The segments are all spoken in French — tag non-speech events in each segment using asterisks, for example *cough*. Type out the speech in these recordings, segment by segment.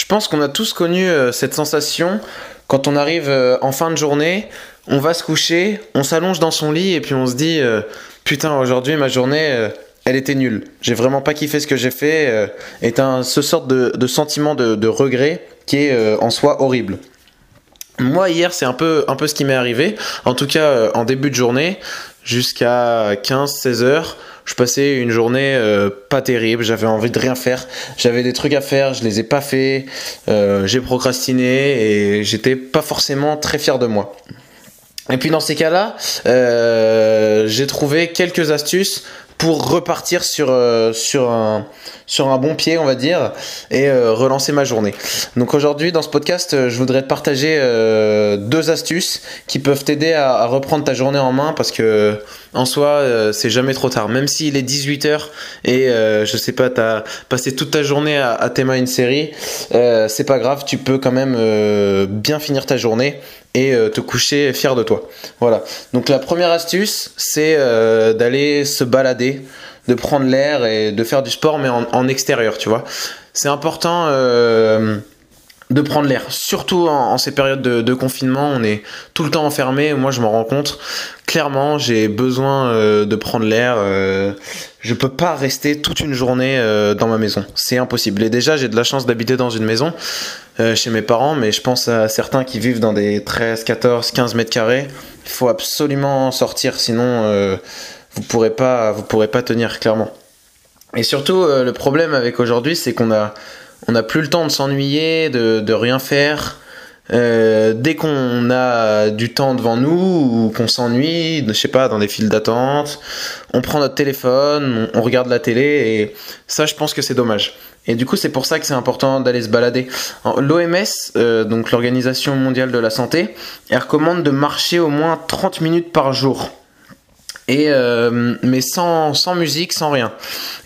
Je pense qu'on a tous connu euh, cette sensation quand on arrive euh, en fin de journée, on va se coucher, on s'allonge dans son lit et puis on se dit euh, putain aujourd'hui ma journée elle était nulle. J'ai vraiment pas kiffé ce que j'ai fait. est un ce sorte de, sentiment de, de, regret qui est en soi horrible. Moi hier c'est un peu un peu ce qui m'est arrivé. En tout cas en début de journée jusqu'à 15-16 heures. Je passais une journée euh, pas terrible, j'avais envie de rien faire, j'avais des trucs à faire, je les ai pas fait, euh, j'ai procrastiné et j'étais pas forcément très fier de moi. Et puis dans ces cas-là, euh, j'ai trouvé quelques astuces pour repartir sur, euh, sur, un, sur un bon pied, on va dire, et euh, relancer ma journée. Donc aujourd'hui, dans ce podcast, euh, je voudrais te partager deux astuces qui peuvent t'aider à, reprendre ta journée en main parce que en soi, c'est jamais trop tard. Même s'il est 18h et je sais pas, t'as passé toute ta journée à, à t'aimer une série, c'est pas grave, tu peux quand même bien finir ta journée et te coucher fier de toi. Voilà. Donc la première astuce, c'est d'aller se balader de prendre l'air et de faire du sport, mais en, extérieur, tu vois. C'est important euh, de prendre l'air, surtout en, ces périodes de, confinement. On est tout le temps enfermé. Moi, je m'en rends compte. Clairement, j'ai besoin euh, de prendre l'air. Euh, je peux pas rester toute une journée dans ma maison. C'est impossible. Et déjà, j'ai de la chance d'habiter dans une maison chez mes parents, mais je pense à certains qui vivent dans des 13, 14, 15 mètres carrés. Il faut absolument sortir, sinon vous pourrez pas, vous pourrez pas tenir clairement. Et surtout, euh, le problème avec aujourd'hui, c'est qu'on a, on a plus le temps de s'ennuyer, de, de, rien faire. Euh, dès qu'on a du temps devant nous ou qu'on s'ennuie, je sais pas, dans des files d'attente, on prend notre téléphone, on, regarde la télé et ça, je pense que c'est dommage. Et du coup, c'est pour ça que c'est important d'aller se balader. L'OMS, euh, donc l'Organisation mondiale de la santé, elle recommande de marcher au moins 30 minutes par jour et euh, mais sans, musique, sans rien.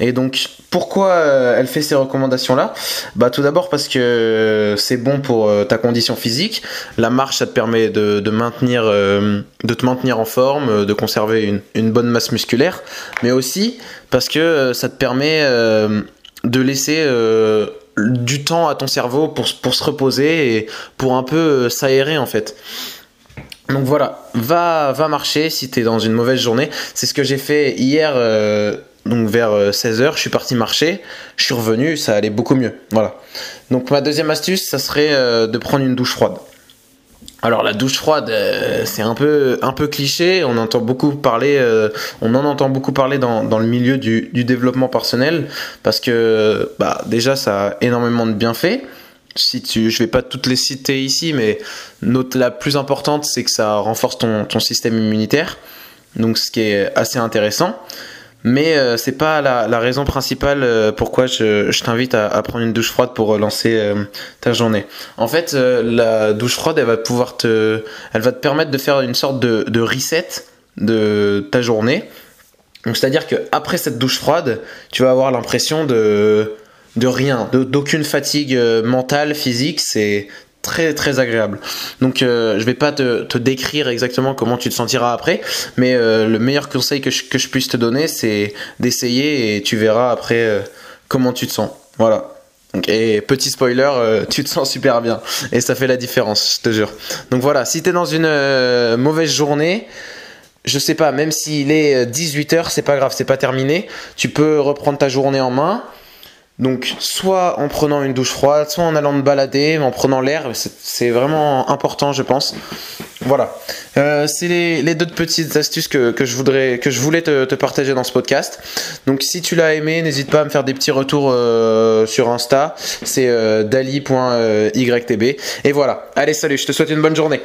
Et donc pourquoi euh, elle fait ces recommandations là Bah tout d'abord parce que c'est bon pour euh, ta condition physique. La marche ça te permet de, maintenir de te maintenir en forme, de conserver une, une, bonne masse musculaire, mais aussi parce que ça te permet de laisser du temps à ton cerveau pour, pour se reposer et pour un peu s'aérer en fait. Donc voilà, va, va marcher si tu es dans une mauvaise journée. C'est ce que j'ai fait hier, euh, donc vers 16h, euh, je suis parti marcher, je suis revenu, ça allait beaucoup mieux. Voilà. Donc ma deuxième astuce, ça serait euh, de prendre une douche froide. Alors la douche froide, c'est un peu, un peu cliché, on entend beaucoup parler, on en entend beaucoup parler dans, le milieu du, du, développement personnel, parce que bah, déjà ça a énormément de bienfaits si tu, je vais pas toutes les citer ici, mais note la plus importante, c'est que ça renforce ton, système immunitaire, donc ce qui est assez intéressant. Mais euh, c'est pas la, raison principale euh, pourquoi je, t'invite à, à, prendre une douche froide pour lancer euh, ta journée. En fait, euh, la douche froide, elle va pouvoir te, elle va te permettre de faire une sorte de, de reset de ta journée. Donc c'est-à-dire que après cette douche froide, tu vas avoir l'impression de de rien, d'aucune fatigue euh, mentale, physique, c'est très très agréable. Donc euh, je vais pas te, te, décrire exactement comment tu te sentiras après, mais euh, le meilleur conseil que je, que je puisse te donner, c'est d'essayer et tu verras après comment tu te sens. Voilà. Et petit spoiler, *laughs* tu te sens super bien et ça fait la différence, je te jure. Donc voilà, si tu es dans une mauvaise journée, je sais pas, même s'il est 18h, c'est pas grave, c'est pas terminé. Tu peux reprendre ta journée en main donc, soit en prenant une douche froide, soit en allant te balader, en prenant l'air, c'est vraiment important, je pense. Voilà. Euh, c'est les, les, deux petites astuces que, que, je, voudrais, que je voulais te, te, partager dans ce podcast. Donc, si tu l'as aimé, n'hésite pas à me faire des petits retours euh, sur Insta. C'est euh, dali.ytb. Et voilà. Allez, salut, je te souhaite une bonne journée.